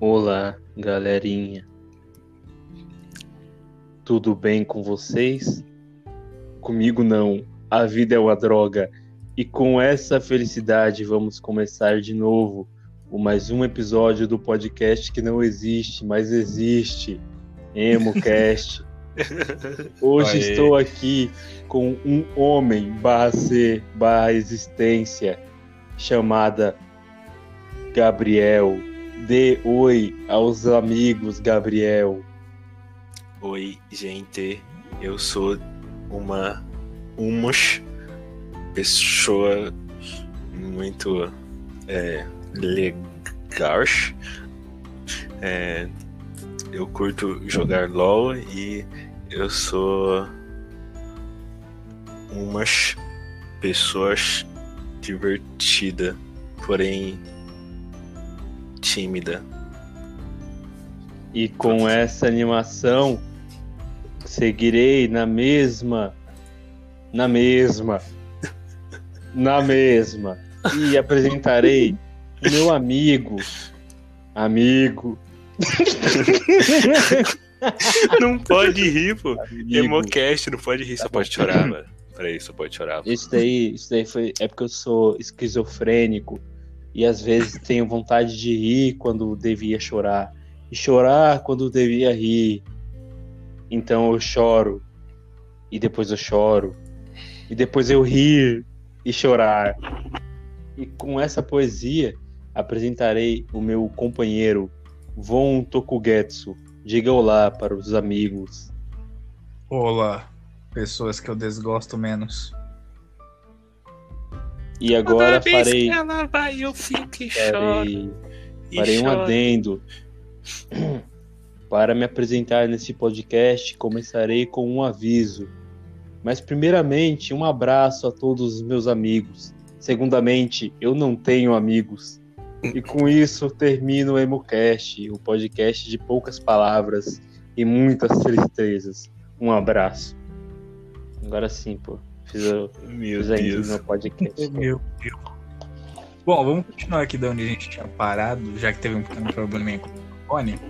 Olá, galerinha. Tudo bem com vocês? Comigo não. A vida é uma droga. E com essa felicidade vamos começar de novo o mais um episódio do podcast que não existe, mas existe. EmoCast. Hoje Aê. estou aqui com um homem barra ser barra existência chamada Gabriel. Dê oi aos amigos, Gabriel. Oi, gente. Eu sou uma umas pessoa muito é, legal. É, eu curto jogar LOL e eu sou umas pessoas divertida, porém tímida. E com essa animação, seguirei na mesma, na mesma, na mesma. E apresentarei meu amigo, amigo, Não pode rir, pô. amigo. Emocast, não pode rir, só pode chorar, mano. Peraí, só pode chorar. pô. Isso daí, isso daí foi. É porque eu sou esquizofrênico e às vezes tenho vontade de rir quando devia chorar. E chorar quando devia rir. Então eu choro. E depois eu choro. E depois eu rir e chorar. E com essa poesia apresentarei o meu companheiro Von Tokugetsu. Diga olá para os amigos. Olá, pessoas que eu desgosto menos. E agora farei. ela vai, eu fico e farei e Farei um adendo. Para me apresentar nesse podcast, começarei com um aviso. Mas, primeiramente, um abraço a todos os meus amigos. Segundamente, eu não tenho amigos. E com isso, termino o EmoCast, o podcast de poucas palavras e muitas tristezas. Um abraço. Agora sim, pô. Fiz, o- Meu Deus. no podcast. Meu Deus. Bom, vamos continuar aqui de onde a gente tinha parado, já que teve um pequeno probleminha com o telefone.